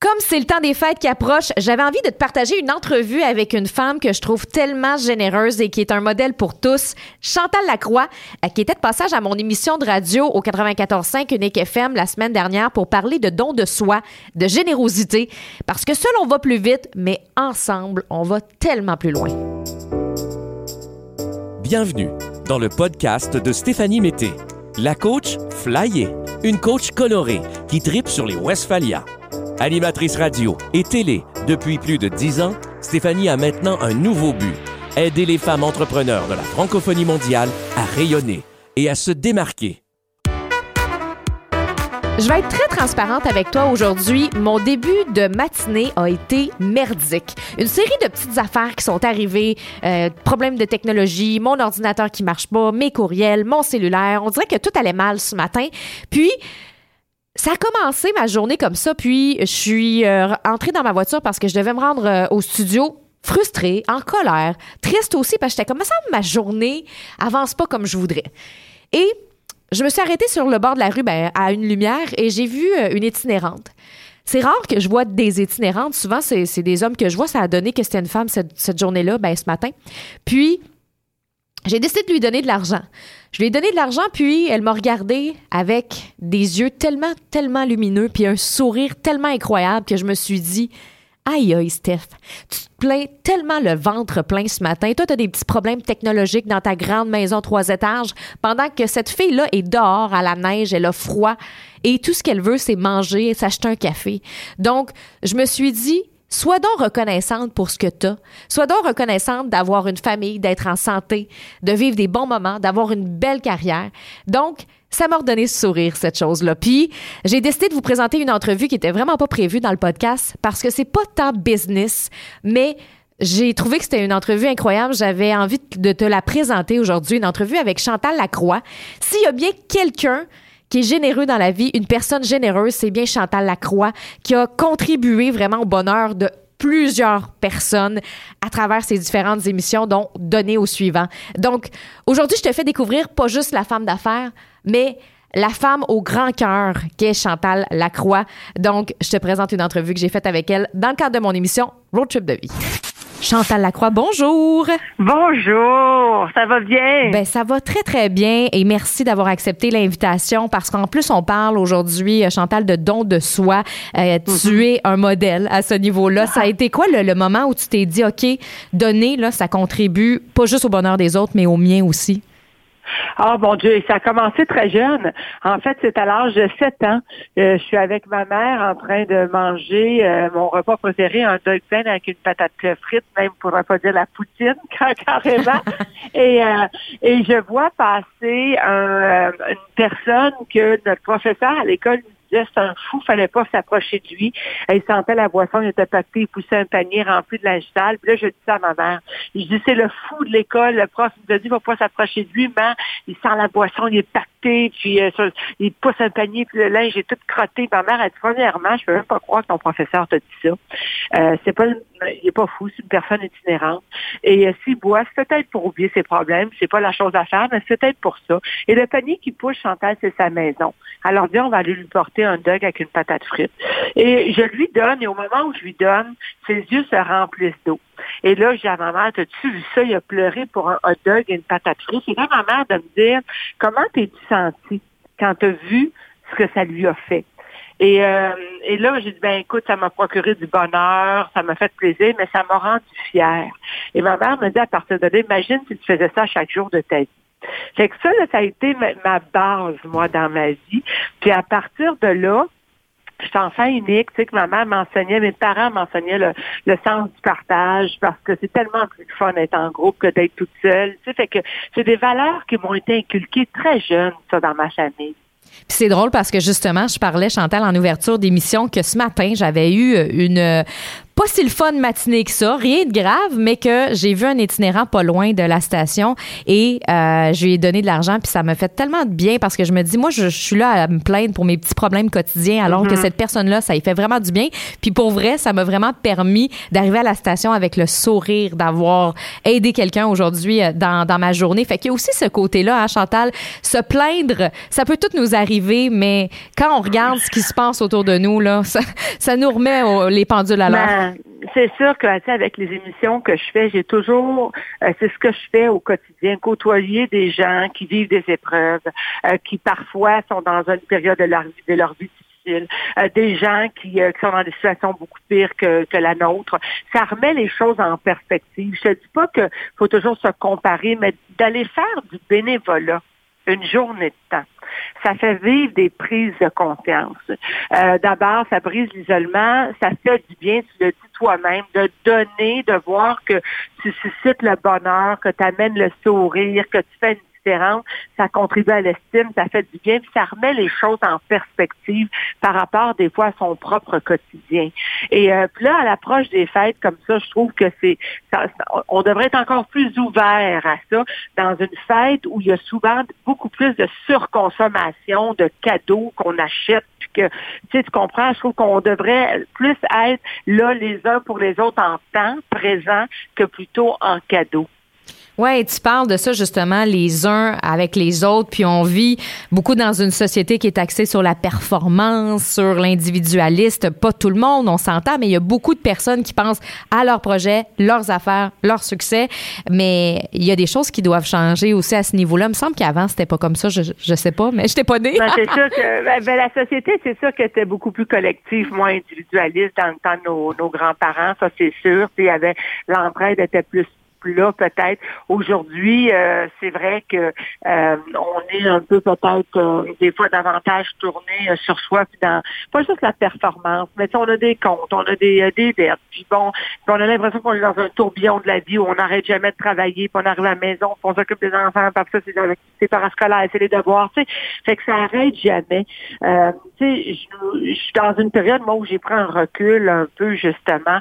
Comme c'est le temps des fêtes qui approche, j'avais envie de te partager une entrevue avec une femme que je trouve tellement généreuse et qui est un modèle pour tous, Chantal Lacroix, euh, qui était de passage à mon émission de radio au 94.5 Unique FM la semaine dernière pour parler de don de soi, de générosité, parce que seul on va plus vite, mais ensemble, on va tellement plus loin. Bienvenue dans le podcast de Stéphanie Mété, la coach flyée, une coach colorée qui tripe sur les Westphalia. Animatrice radio et télé depuis plus de dix ans, Stéphanie a maintenant un nouveau but aider les femmes entrepreneurs de la francophonie mondiale à rayonner et à se démarquer. Je vais être très transparente avec toi aujourd'hui. Mon début de matinée a été merdique. Une série de petites affaires qui sont arrivées, euh, problèmes de technologie, mon ordinateur qui marche pas, mes courriels, mon cellulaire. On dirait que tout allait mal ce matin. Puis, ça a commencé ma journée comme ça, puis je suis euh, entrée dans ma voiture parce que je devais me rendre euh, au studio frustrée, en colère, triste aussi parce que j'étais comme ça, ma journée avance pas comme je voudrais. Et je me suis arrêtée sur le bord de la rue ben, à une lumière et j'ai vu euh, une itinérante. C'est rare que je vois des itinérantes. Souvent, c'est des hommes que je vois. Ça a donné que c'était une femme cette, cette journée-là, ben, ce matin. Puis, j'ai décidé de lui donner de l'argent. Je lui ai donné de l'argent, puis elle m'a regardé avec des yeux tellement, tellement lumineux, puis un sourire tellement incroyable que je me suis dit, aïe, aïe, Steph, tu te plains tellement le ventre plein ce matin. Toi, tu as des petits problèmes technologiques dans ta grande maison trois étages, pendant que cette fille-là est dehors à la neige, elle a froid, et tout ce qu'elle veut, c'est manger et s'acheter un café. Donc, je me suis dit, Sois donc reconnaissante pour ce que tu as. Sois donc reconnaissante d'avoir une famille, d'être en santé, de vivre des bons moments, d'avoir une belle carrière. Donc, ça m'a redonné ce sourire, cette chose-là. Puis, j'ai décidé de vous présenter une entrevue qui était vraiment pas prévue dans le podcast parce que c'est pas tant business, mais j'ai trouvé que c'était une entrevue incroyable. J'avais envie de te la présenter aujourd'hui, une entrevue avec Chantal Lacroix. S'il y a bien quelqu'un qui est généreux dans la vie, une personne généreuse, c'est bien Chantal Lacroix, qui a contribué vraiment au bonheur de plusieurs personnes à travers ses différentes émissions, dont Donner au suivant. Donc, aujourd'hui, je te fais découvrir pas juste la femme d'affaires, mais la femme au grand cœur qui est Chantal Lacroix. Donc, je te présente une entrevue que j'ai faite avec elle dans le cadre de mon émission Road Trip de vie. Chantal Lacroix, bonjour. Bonjour, ça va bien? Ben ça va très très bien et merci d'avoir accepté l'invitation parce qu'en plus on parle aujourd'hui euh, Chantal de don de soi. Euh, tu mhm. es un modèle à ce niveau-là. Ça a été quoi le, moment où tu t'es dit OK, donner là ça contribue pas juste au bonheur des autres mais au mien aussi? Ah, bon Dieu, ça a commencé très jeune. En fait, c'est à l'âge de 7 ans. Euh, je suis avec ma mère en train de manger euh, mon repas préféré, un dog plein avec une patate frite, même pour pas dire la poutine, carrément. et, euh, et je vois passer une personne que notre professeur à l'école c'est un fou, fallait pas s'approcher de lui. Il sentait la boisson, il était pacté, il poussait un panier rempli de linge sale. Puis là, je dis ça à ma mère. Je dis, c'est le fou de l'école, le prof il me dit, il va pas s'approcher de lui, mais il sent la boisson, il est pacté, puis euh, il pousse un panier, puis le linge est tout crotté. Ma mère a dit, premièrement, je peux même pas croire que ton professeur t'a dit ça. Euh, c'est pas il est pas fou, c'est une personne itinérante. Et euh, s'il boit, c'est peut-être pour oublier ses problèmes, c'est pas la chose à faire, mais c'est peut-être pour ça. Et le panier qui pousse Chantal, c'est sa maison. Alors, bien, on va aller lui porter un dog avec une patate frite. Et je lui donne, et au moment où je lui donne, ses yeux se remplissent d'eau. Et là, j'ai à ma mère, t'as-tu vu ça? Il a pleuré pour un hot dog et une patate frite. Et là, ma mère de me dire, comment t'es-tu senti quand t'as vu ce que ça lui a fait? Et, euh, et là, j'ai dit, ben écoute, ça m'a procuré du bonheur, ça m'a fait plaisir, mais ça m'a rendu fière. Et ma mère me dit à partir de là, imagine si tu faisais ça chaque jour de ta vie. Fait que ça, ça a été ma, base, moi, dans ma vie. Puis à partir de là, je suis enfant unique, tu sais, que ma mère m'enseignait, mes parents m'enseignaient le, sens du partage parce que c'est tellement plus fun d'être en groupe que d'être toute seule. Tu sais, fait que c'est des valeurs qui m'ont été inculquées très jeune, ça, dans ma famille. c'est drôle parce que justement, je parlais, Chantal, en ouverture d'émission, que ce matin, j'avais eu une pas si le fun matinée que ça, rien de grave, mais que j'ai vu un itinérant pas loin de la station et euh, je lui ai donné de l'argent puis ça me fait tellement de bien parce que je me dis moi je, suis là à me plaindre pour mes petits problèmes quotidiens alors que mm-hmm. cette personne là ça y fait vraiment du bien. Puis pour vrai ça m'a vraiment permis d'arriver à la station avec le sourire d'avoir aidé quelqu'un aujourd'hui euh, dans, dans ma journée. Fait qu'il y a aussi ce côté là hein, Chantal se plaindre ça peut tout nous arriver mais quand on regarde ce qui se passe autour de nous là ça, ça nous remet les pendules à l'heure ben, c'est sûr que avec les émissions que je fais, j'ai toujours, euh, c'est ce que je fais au quotidien, côtoyer des gens qui vivent des épreuves, euh, qui parfois sont dans une période de leur vie, difficile, euh, des gens qui, sont dans des situations beaucoup pires que, que la nôtre. Ça remet les choses en perspective. Je ne dis pas qu'il faut toujours se comparer, mais d'aller faire du bénévolat une journée de temps. Ça fait vivre des prises de conscience. Euh, D'abord, ça brise l'isolement, ça fait du bien, tu le dis toi-même, de donner, de voir que tu suscites le bonheur, que tu amènes le sourire, que tu fais une ça contribue à l'estime, ça fait du bien, puis ça remet les choses en perspective par rapport des fois à son propre quotidien. Et euh, puis là, à l'approche des fêtes comme ça, je trouve que c'est, on devrait être encore plus ouvert à ça dans une fête où il y a souvent beaucoup plus de surconsommation de cadeaux qu'on achète, puis que, tu sais, tu comprends, je trouve qu'on devrait plus être là les uns pour les autres en temps présent que plutôt en cadeaux. Oui, tu parles de ça justement, les uns avec les autres, puis on vit beaucoup dans une société qui est axée sur la performance, sur l'individualiste. Pas tout le monde, on s'entend, mais il y a beaucoup de personnes qui pensent à leurs projets, leurs affaires, leur succès. Mais il y a des choses qui doivent changer aussi à ce niveau-là. Il me semble qu'avant, c'était pas comme ça. Je, je sais pas, mais je n'étais pas née. Ben, c'est sûr que ben, ben, la société, c'est sûr qu'elle était beaucoup plus collective, moins individualiste dans le temps de nos, nos grands-parents, ça c'est sûr. Puis il y avait l'entraide était plus là peut-être. Aujourd'hui, euh, c'est vrai que euh, on est un peu peut-être euh, des fois davantage tourné sur soi, puis dans pas juste la performance, mais on a des comptes, on a des, des dettes, puis bon, on a l'impression qu'on est dans un tourbillon de la vie où on n'arrête jamais de travailler, puis on arrive à la maison, puis on s'occupe des enfants, parce que c'est c'est parascolaire, c'est les devoirs, tu sais. Fait que ça arrête jamais. Euh, tu sais, je, suis dans une période moi où j'ai pris un recul un peu justement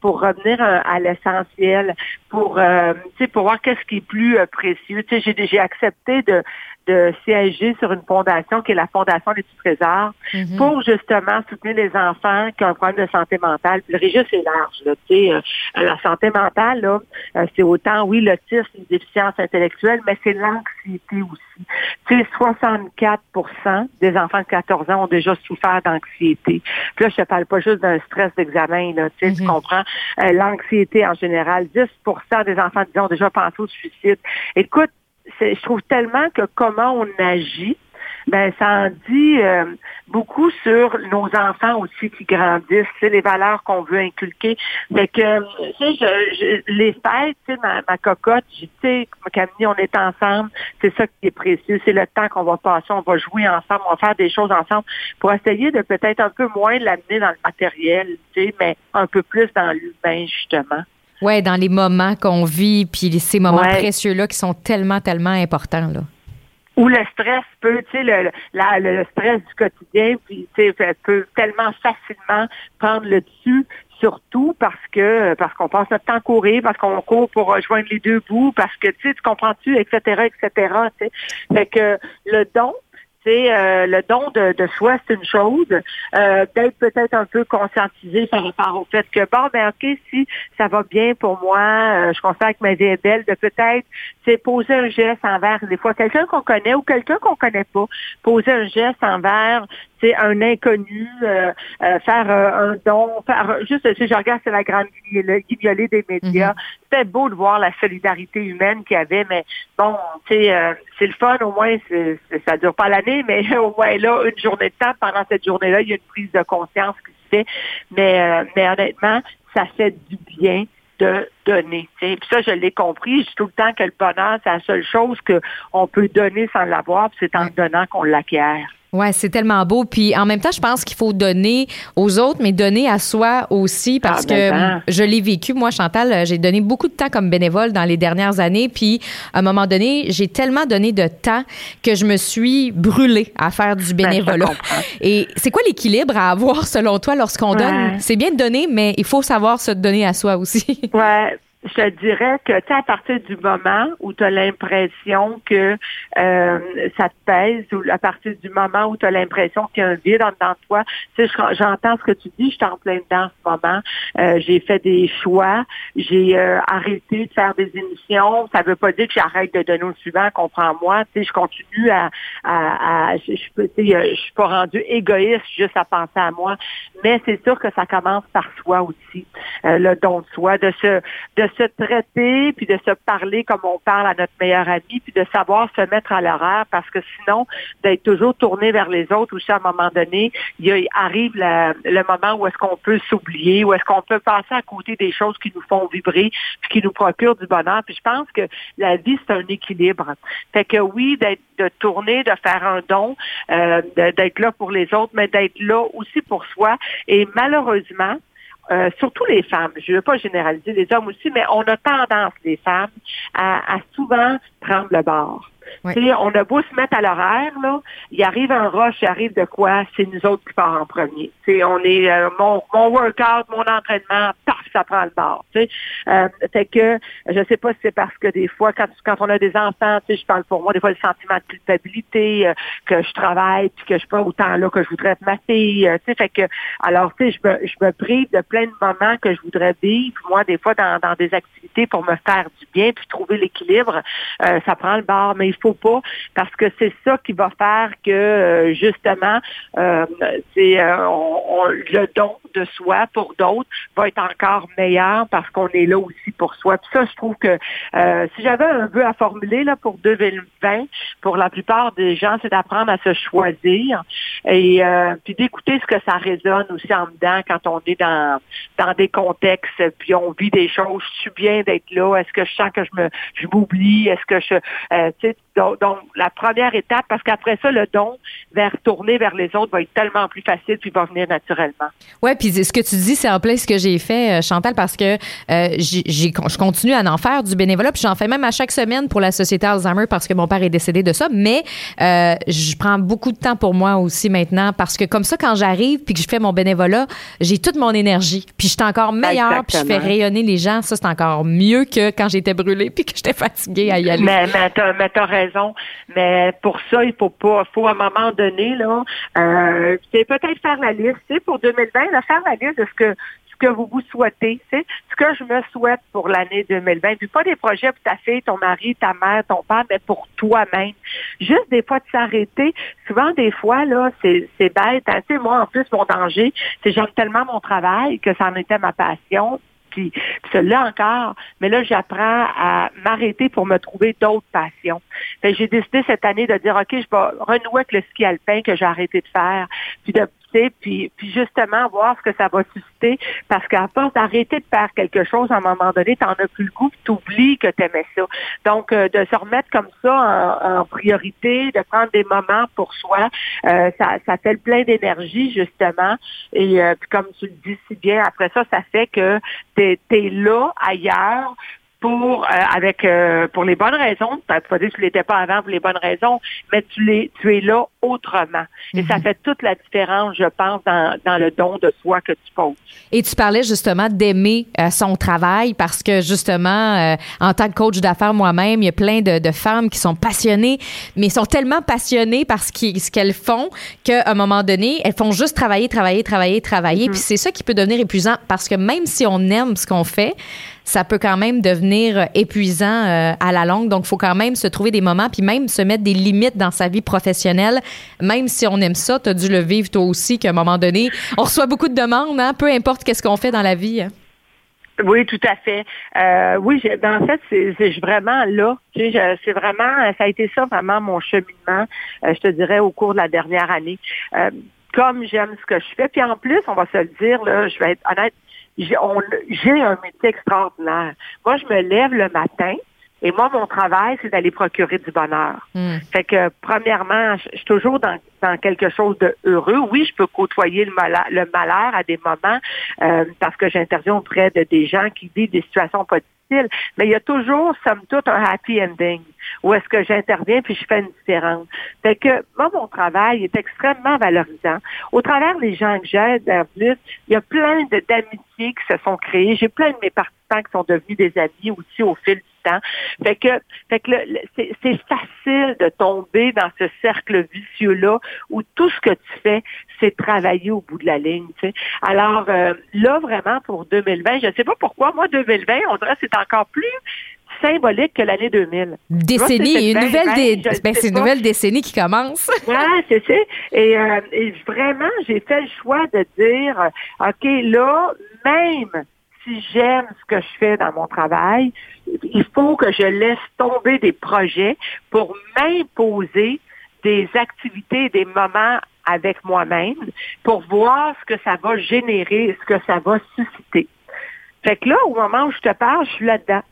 pour revenir à l'essentiel, pour, euh, pour voir qu'est-ce qui est plus euh, précieux. J'ai accepté de, de siéger sur une fondation qui est la Fondation des Trésors mm pour justement soutenir les enfants qui ont un problème de santé mentale. Puis le registre est large. Là, euh, la santé mentale, là, euh, c'est autant, oui, l'autisme, une déficience intellectuelle, mais c'est l'anxiété aussi. Tu sais, 64% des enfants de 14 ans ont déjà souffert d'anxiété. Puis là, je te parle pas juste d'un stress d'examen, là, tu sais, tu mhm. comprends? Euh, l'anxiété en général. 10% des enfants, disons, ont déjà pensé au suicide. Écoute, je trouve tellement que comment on agit, ben ça en dit euh, beaucoup sur nos enfants aussi qui grandissent, les valeurs qu'on veut inculquer. Fait que, tu sais, je, les fêtes, tu sais, ma, ma cocotte, tu sais, Camille, on est ensemble, c'est ça qui est précieux, c'est le temps qu'on va passer, on va jouer ensemble, on va faire des choses ensemble pour essayer de peut-être un peu moins l'amener dans le matériel, tu sais, mais un peu plus dans l'humain, justement. Oui, dans les moments qu'on vit, puis ces moments précieux-là qui sont tellement, tellement importants. Là. Ou le stress peut, tu sais, le, le stress du quotidien, puis tu sais, peut tellement facilement prendre le dessus surtout parce que parce qu'on passe notre temps à courir, parce qu'on court pour rejoindre les deux bouts, parce que tu sais, tu comprends-tu, etc., etc. Tu sais. Fait que le don, euh, le don de, de soi, c'est une chose. Euh, d'être peut-être un peu conscientisé par rapport au fait que bon, ben ok, si ça va bien pour moi, euh, je constate que ma vie est belle, de peut-être c'est poser un geste envers des fois quelqu'un qu'on connaît ou quelqu'un qu'on connaît pas, poser un geste envers c'est un inconnu, euh, euh, faire euh, un don, faire juste si je regarde c'est la grande guignolée des médias. Mhm. C'était beau de voir la solidarité humaine qu'il y avait, mais bon, tu sais, c'est le fun, au moins c'est, ça dure pas l'année, mais au moins là, une journée de temps, pendant cette journée-là, il y a une prise de conscience qui se fait. Mais, mais honnêtement, ça fait du bien de donner. Puis ça, je l'ai compris. Je dis tout le temps que le bonheur, c'est la seule chose qu'on peut donner sans l'avoir, c'est en donnant qu'on l'acquiert. Ouais, c'est tellement beau. Puis en même temps, je pense qu'il faut donner aux autres, mais donner à soi aussi parce Ah, ben, que hein. je l'ai vécu. Moi, Chantal, j'ai donné beaucoup de temps comme bénévole dans les dernières années. Puis à un moment donné, j'ai tellement donné de temps que je me suis brûlée à faire du Ben, bénévolat. Et c'est quoi l'équilibre à avoir selon toi lorsqu'on Ouais. donne? C'est bien de donner, mais il faut savoir se donner à soi aussi. Ouais. Je te dirais que, tu à partir du moment où tu as l'impression que euh, ça te pèse, ou à partir du moment où tu as l'impression qu'il y a un vide en dedans de toi, tu sais, je- j'entends ce que tu dis, je suis en plein dedans en ce moment. Euh, j'ai fait des choix, j'ai euh, arrêté de faire des émissions. Ça veut pas dire que j'arrête de donner au suivant, comprends-moi. Tu sais, je continue à, à, à- je, je, euh, je suis pas rendue égoïste juste à penser à moi, mais c'est sûr que ça commence par soi aussi, euh, le don de soi, de se de se traiter puis de se parler comme on parle à notre meilleur ami puis de savoir se mettre à l'horaire parce que sinon d'être toujours tourné vers les autres aussi à un moment donné il, arrive le moment où est-ce qu'on peut s'oublier où est-ce qu'on peut passer à côté des choses qui nous font vibrer puis qui nous procurent du bonheur. Puis je pense que la vie c'est un équilibre. Fait que oui d'être de tourner de faire un don euh, d'être là pour les autres mais d'être là aussi pour soi. Et malheureusement euh, surtout les femmes, je ne veux pas généraliser les hommes aussi, mais on a tendance, les femmes, à, à souvent prendre le bord. On a beau se mettre à l'horaire, là, il arrive un rush, il arrive de quoi, c'est nous autres qui part en premier. Tu sais, on est euh, mon, mon workout, mon entraînement, paf, ça prend le bord. Euh, fait que je sais pas si c'est parce que des fois, quand, quand on a des enfants, je parle pour moi, des fois le sentiment de culpabilité, euh, que je travaille, puis que je suis pas autant là que je voudrais être ma fille. euh, fait que alors, je me, je me prive de plein de moments que je voudrais vivre, moi, des fois, dans, dans des activités pour me faire du bien, puis trouver l'équilibre. Euh, ça prend le bord, mais il faut pas, parce que c'est ça qui va faire que, euh, justement, euh, c'est euh, on- on- le don de soi pour d'autres va être encore meilleur parce qu'on est là aussi pour soi. Puis ça, je trouve que euh, si j'avais un vœu à formuler là pour 2020, pour la plupart des gens, c'est d'apprendre à se choisir et euh, puis d'écouter ce que ça résonne aussi en dedans quand on est dans dans des contextes puis on vit des choses. Je suis bien d'être là. Est-ce que je sens que je me je m'oublie? Est-ce que je euh, donc, donc, la première étape parce qu'après ça le don vers tourner vers les autres va être tellement plus facile puis va venir naturellement. Ouais, puis ce que tu dis, c'est en plein ce que j'ai fait, euh, Chantal, parce que euh, j'ai, je continue à en faire du bénévolat, puis j'en fais même à chaque semaine pour la Société Alzheimer parce que mon père est décédé de ça. Mais euh, je prends beaucoup de temps pour moi aussi maintenant parce que comme ça, quand j'arrive puis que je fais mon bénévolat, j'ai toute mon énergie, puis je suis encore meilleure, puis je fais rayonner les gens. Ça, c'est encore mieux que quand j'étais brûlée puis que j'étais fatiguée à y aller. Mais, mais t'as, mais t'as Mais pour ça, il faut pas, faut à un moment donné, là, euh, c'est peut-être faire la liste, tu sais, pour 2020, là, faire la liste de ce que ce que vous vous souhaitez, tu sais, ce que je me souhaite pour l'année 2020. Puis pas des projets pour ta fille, ton mari, ta mère, ton père, mais pour toi-même. Juste des fois de s'arrêter. Souvent, des fois, là, c'est, bête. hein. Tu sais, moi, en plus, mon danger, c'est j'aime tellement mon travail que ça en était ma passion puis, puis celui-là encore. Mais là, j'apprends à m'arrêter pour me trouver d'autres passions. J'ai décidé cette année de dire, OK, je vais renouer avec le ski alpin que j'ai arrêté de faire, puis, puis justement voir ce que ça va susciter, parce qu'à force d'arrêter de faire quelque chose, à un moment donné, t'en as plus le goût, tu oublies que t'aimais ça. Donc, euh, de se remettre comme ça en, priorité, de prendre des moments pour soi, euh, ça, ça fait le plein d'énergie, justement. Et euh, puis comme tu le dis si bien, après ça, ça fait que t'es es là, ailleurs, pour euh, avec euh, pour les bonnes raisons. Tu pas dit que tu l'étais pas avant pour les bonnes raisons, mais tu l'es tu es là autrement. Et ça fait toute la différence, je pense, dans, dans le don de soi que tu poses. Et tu parlais justement d'aimer euh, son travail parce que justement, euh, en tant que coach d'affaires moi-même, il y a plein de, de femmes qui sont passionnées, mais sont tellement passionnées par ce qui- ce qu'elles font qu'à un moment donné, elles font juste travailler, travailler, travailler, travailler. Puis c'est ça qui peut devenir épuisant parce que même si on aime ce qu'on fait, ça peut quand même devenir euh, épuisant euh, à la longue. Donc, il faut quand même se trouver des moments, puis même se mettre des limites dans sa vie professionnelle. Même si on aime ça, tu as dû le vivre toi aussi, qu'à un moment donné, on reçoit beaucoup de demandes, hein, peu importe qu'est-ce qu'on fait dans la vie. Oui, tout à fait. Euh, oui, ben, en fait, c'est vraiment là. C'est vraiment, ça a été ça vraiment mon cheminement, je te dirais, au cours de la dernière année. Comme j'aime ce que je fais, puis en plus, on va se le dire, là, je vais être honnête, j'ai un métier extraordinaire. Moi, je me lève le matin, Et moi, mon travail, c'est d'aller procurer du bonheur. Hmm. Fait que, premièrement, je suis toujours dans, dans quelque chose de heureux. Oui, je peux côtoyer le malheur, le malheur à des moments euh, parce que j'interviens auprès de des gens qui vivent des situations pas difficiles, mais il y a toujours, somme toute, un happy ending où est-ce que j'interviens puis je fais une différence. Fait que, moi, mon travail est extrêmement valorisant. Au travers des gens que j'aide, en plus, il y a plein d'amitiés qui se sont créées. J'ai plein de mes participants qui sont devenus des amis aussi au fil du temps. Fait que, fait que le- le- c'est c'est facile de tomber dans ce cercle vicieux-là où tout ce que tu fais, c'est travailler au bout de la ligne. tu sais. Alors euh, là, vraiment, pour 2020, je ne sais pas pourquoi, moi, 2020, on dirait que c'est encore plus symbolique que l'année 2000. Décennie, c'est une nouvelle, ben, dé- ben, c'est une nouvelle décennie qui commence. Ouais, c'est ça. Et, euh, et vraiment, j'ai fait le choix de dire, euh, OK, là, même si j'aime ce que je fais dans mon travail, il faut que je laisse tomber des projets pour m'imposer des activités, des moments avec moi-même pour voir ce que ça va générer, ce que ça va susciter. Fait que là, au moment où je te parle, je suis là-dedans.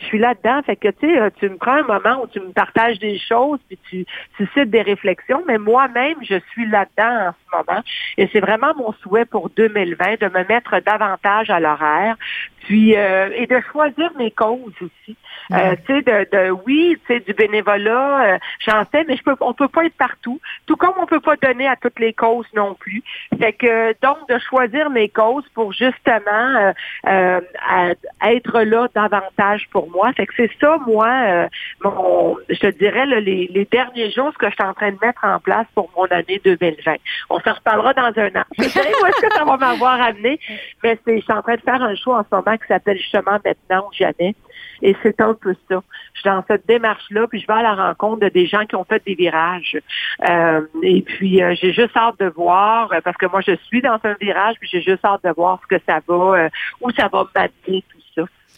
Je suis là-dedans. Fait que, tu sais, euh, tu me prends un moment où tu me partages des choses, puis tu suscites des réflexions, mais moi-même, je suis là-dedans en ce moment. Et c'est vraiment mon souhait pour 2020 de me mettre davantage à l'horaire, puis euh, et de choisir mes causes aussi. Euh, tu sais, de, de oui, tu sais, du bénévolat, euh, j'en fais, mais je peux, on peut pas être partout. Tout comme on peut pas donner à toutes les causes non plus. Fait que donc de choisir mes causes pour justement euh, euh, être là davantage pour moi. Fait que c'est ça, moi, euh, mon, je te dirais les, derniers jours, ce que je suis en train de mettre en place pour mon année 2020. On s'en reparlera dans un an. Je sais où est-ce que ça va m'avoir amené, mais c'est, je suis en train de faire un show en ce moment qui s'appelle justement Maintenant ou jamais. Et c'est un peu ça. Je suis dans cette démarche-là, puis je vais à la rencontre de des gens qui ont fait des virages. Euh, et puis, euh, j'ai juste hâte de voir, parce que moi, je suis dans un virage, puis j'ai juste hâte de voir ce que ça va, où ça va m'amener.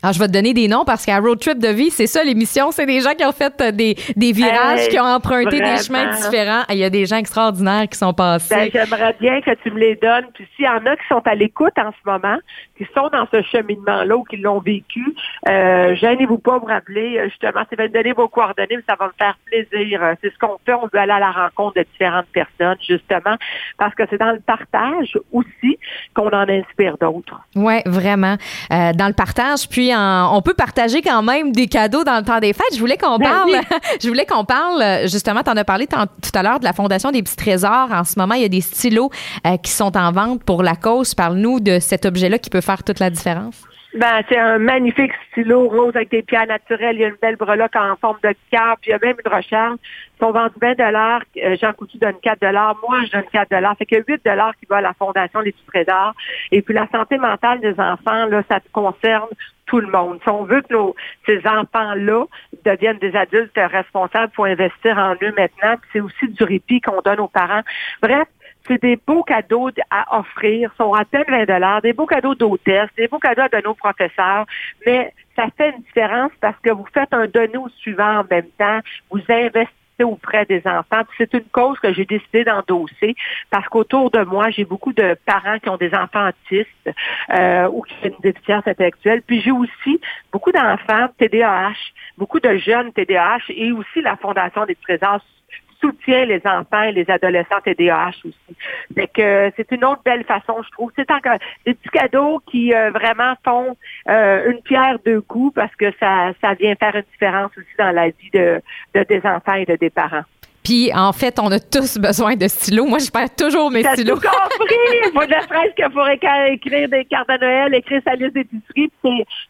Alors, je vais te donner des noms parce qu'à Road Trip de vie, c'est ça l'émission. C'est des gens qui ont fait euh, des, des virages, Hey, qui ont emprunté vraiment. des chemins différents. Il y a des gens extraordinaires qui sont passés. Ben, j'aimerais bien que tu me les donnes. Puis s'il y en a qui sont à l'écoute en ce moment, qui sont dans ce cheminement-là ou qui l'ont vécu, euh, gênez-vous pas de me rappeler. euh, Justement, c'est de me donner vos coordonnées, mais ça va me faire plaisir. Euh, C'est ce qu'on fait. On veut aller à la rencontre de différentes personnes, justement, parce que c'est dans le partage aussi qu'on en inspire d'autres. Oui, vraiment. Euh, dans le partage, puis en- on peut partager quand même des cadeaux dans le temps des fêtes. Je voulais qu'on Ben parle, oui. je voulais qu'on parle, euh, justement, tu en as parlé tout à l'heure de la Fondation des petits trésors. En ce moment, il y a des stylos euh, qui sont en vente pour la cause. Parle-nous de cet objet-là qui peut faire toute la différence? Ben, c'est un magnifique stylo rose avec des pierres naturelles. Il y a une belle breloque en forme de cœur, puis il y a même une recharge. Ils sont vendus 20 dollars. Jean Coutu donne 4 dollars. Moi, je donne 4 dollars. Fait que 8 dollars qui va à la Fondation des petits trésors. Et puis, la santé mentale des enfants, là, ça concerne tout le monde. Si on veut que nos, ces enfants-là deviennent des adultes responsables, il faut investir en eux maintenant. C'est aussi du répit qu'on donne aux parents. Bref, c'est des beaux cadeaux à offrir, sont à peine 20 dollars, des beaux cadeaux d'hôtesse, des beaux cadeaux donner aux professeurs, mais ça fait une différence parce que vous faites un donné au suivant en même temps, vous investissez auprès des enfants. C'est une cause que j'ai décidé d'endosser parce qu'autour de moi, j'ai beaucoup de parents qui ont des enfants autistes euh, ou qui ont une déficience intellectuelle. Puis j'ai aussi beaucoup d'enfants TDAH, beaucoup de jeunes TDAH et aussi la Fondation des Trésors soutient les enfants et les adolescents TDAH aussi. Fait que euh, c'est une autre belle façon, je trouve. C'est encore des petits cadeaux qui euh, vraiment font euh, une pierre deux coups parce que ça, ça vient faire une différence aussi dans la vie de, de des enfants et de des parents. Puis, en fait, on a tous besoin de stylos. Moi, je perds toujours mes stylos. tout compris! Faut ne serait-ce que pour écrire des cartes de Noël, écrire sa liste d'épicerie.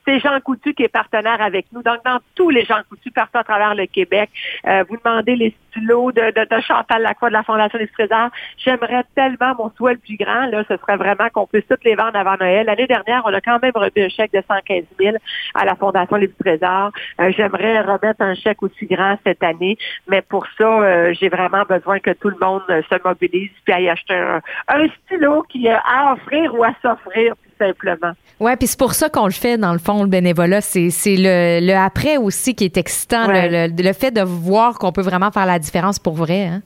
c'est Jean Coutu qui est partenaire avec nous. Donc, dans tous les Jean Coutu partout à travers le Québec, euh, vous demandez les stylos de, de, de Chantal Lacroix de la Fondation des Trésors. J'aimerais tellement, mon souhait le plus grand, là, ce serait vraiment qu'on puisse toutes les vendre avant Noël. L'année dernière, on a quand même remis un chèque de 115 000 à la Fondation des Trésors. Euh, J'aimerais remettre un chèque aussi grand cette année, mais pour ça, euh, j'ai vraiment besoin que tout le monde euh, se mobilise puis aille acheter un, un stylo qui est à offrir ou à s'offrir tout simplement. Ouais, puis c'est pour ça qu'on le fait dans le fond le bénévolat, c'est c'est le, le après aussi qui est excitant, Ouais. le, le, le fait de voir qu'on peut vraiment faire la différence pour vrai. Hein?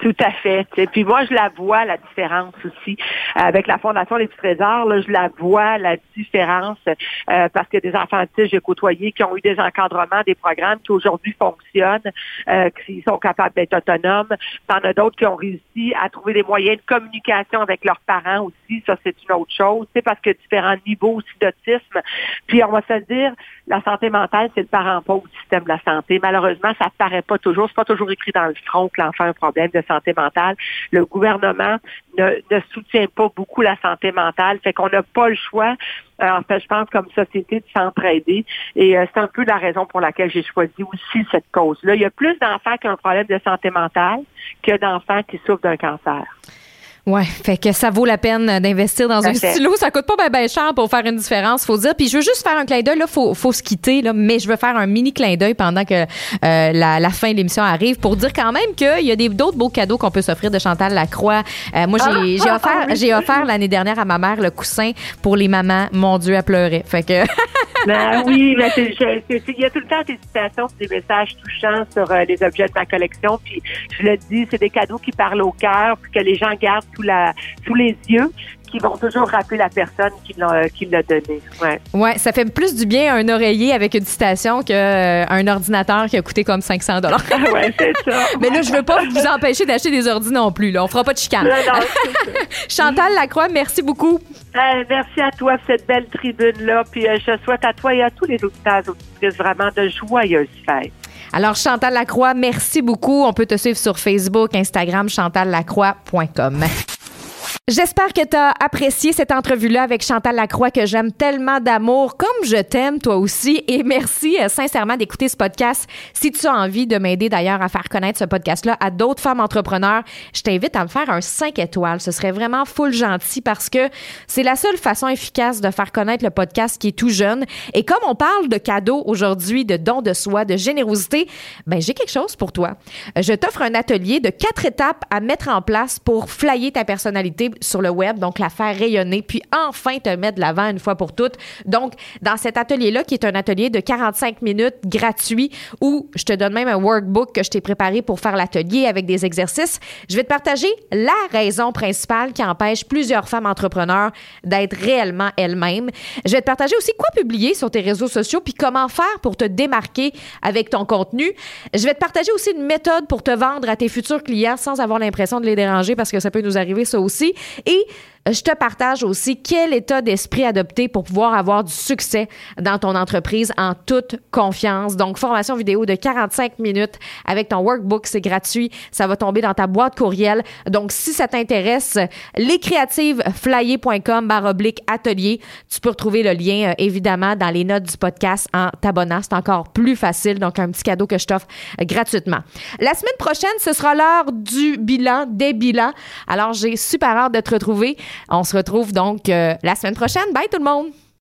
Tout à fait. Et Puis moi, je la vois, la différence aussi. Avec la Fondation des petits trésors, là, je la vois, la différence, euh, parce que des enfants j'ai côtoyé qui ont eu des encadrements, des programmes qui aujourd'hui fonctionnent, euh, qui sont capables d'être autonomes. T'en as d'autres qui ont réussi à trouver des moyens de communication avec leurs parents aussi. Ça, c'est une autre chose. C'est parce que différents niveaux aussi d'autisme. Puis on va se dire, la santé mentale, c'est le parent pauvre du système de la santé. Malheureusement, ça paraît pas toujours. C'est pas toujours écrit dans le front que l'enfant a un problème de santé mentale. Le gouvernement ne, soutient pas beaucoup la santé mentale, fait qu'on n'a pas le choix. Euh, en fait, je pense comme société de s'entraider. Et euh, c'est un peu la raison pour laquelle j'ai choisi aussi cette cause-là. Il y a plus d'enfants qui ont un problème de santé mentale que d'enfants qui souffrent d'un cancer. Ouais, fait que ça vaut la peine d'investir dans un stylo. Ça coûte pas bien ben cher pour faire une différence, faut dire. Puis je veux juste faire un clin d'œil là, faut faut se quitter là, mais je veux faire un mini clin d'œil pendant que euh, la, la, fin de l'émission arrive pour dire quand même qu'il y a des d'autres beaux cadeaux qu'on peut s'offrir de Chantal Lacroix. Euh, moi j'ai ah, offert ah, j'ai offert l'année dernière à ma mère le coussin pour les mamans. Mon Dieu, elle pleurait. Fait que ben oui, mais il y a tout le temps des citations, des messages touchants sur euh, les objets de ma collection. Puis je le dis, c'est des cadeaux qui parlent au cœur, puis que les gens gardent sous la sous les yeux qui vont toujours rappeler la personne qui l'a, l'a donné. Ouais. ouais, ça fait plus du bien un oreiller avec une citation qu'un euh, ordinateur qui a coûté comme 500 dollars. ouais, c'est ça. Mais là, je veux pas vous empêcher d'acheter des ordis non plus. Là. On fera pas de chicane. Chantal Lacroix, merci beaucoup. Euh, merci à toi pour cette belle tribune-là. Puis euh, je souhaite à toi et à tous les auditeurs auditrices vraiment de joyeuses fêtes. Alors, Chantal Lacroix, merci beaucoup. On peut te suivre sur Facebook, Instagram, chantallacroix.com. J'espère que tu as apprécié cette entrevue-là avec Chantal Lacroix que j'aime tellement d'amour, comme je t'aime toi aussi. Et merci euh, sincèrement d'écouter ce podcast. Si tu as envie de m'aider d'ailleurs à faire connaître ce podcast-là à d'autres femmes entrepreneurs, je t'invite à me faire un 5 étoiles. Ce serait vraiment full gentil parce que c'est la seule façon efficace de faire connaître le podcast qui est tout jeune. Et comme on parle de cadeaux aujourd'hui, de dons de soi, de générosité, ben j'ai quelque chose pour toi. Je t'offre un atelier de quatre étapes à mettre en place pour flyer ta personnalité sur le web, donc la faire rayonner, puis enfin te mettre de l'avant une fois pour toutes. Donc, dans cet atelier-là, qui est un atelier de 45 minutes gratuit, où je te donne même un workbook que je t'ai préparé pour faire l'atelier avec des exercices, je vais te partager la raison principale qui empêche plusieurs femmes entrepreneurs d'être réellement elles-mêmes. Je vais te partager aussi quoi publier sur tes réseaux sociaux, puis comment faire pour te démarquer avec ton contenu. Je vais te partager aussi une méthode pour te vendre à tes futurs clients sans avoir l'impression de les déranger parce que ça peut nous arriver ça aussi. Et je te partage aussi quel état d'esprit adopter pour pouvoir avoir du succès dans ton entreprise en toute confiance. Donc, formation vidéo de 45 minutes avec ton workbook, c'est gratuit. Ça va tomber dans ta boîte courriel. Donc, si ça t'intéresse, lescreativeflyer.com baroblique atelier. Tu peux retrouver le lien, euh, évidemment, dans les notes du podcast en t'abonnant. C'est encore plus facile. Donc, un petit cadeau que je t'offre euh, gratuitement. La semaine prochaine, ce sera l'heure du bilan, des bilans. Alors, j'ai super hâte de te retrouver. On se retrouve donc euh, la semaine prochaine. Bye tout le monde!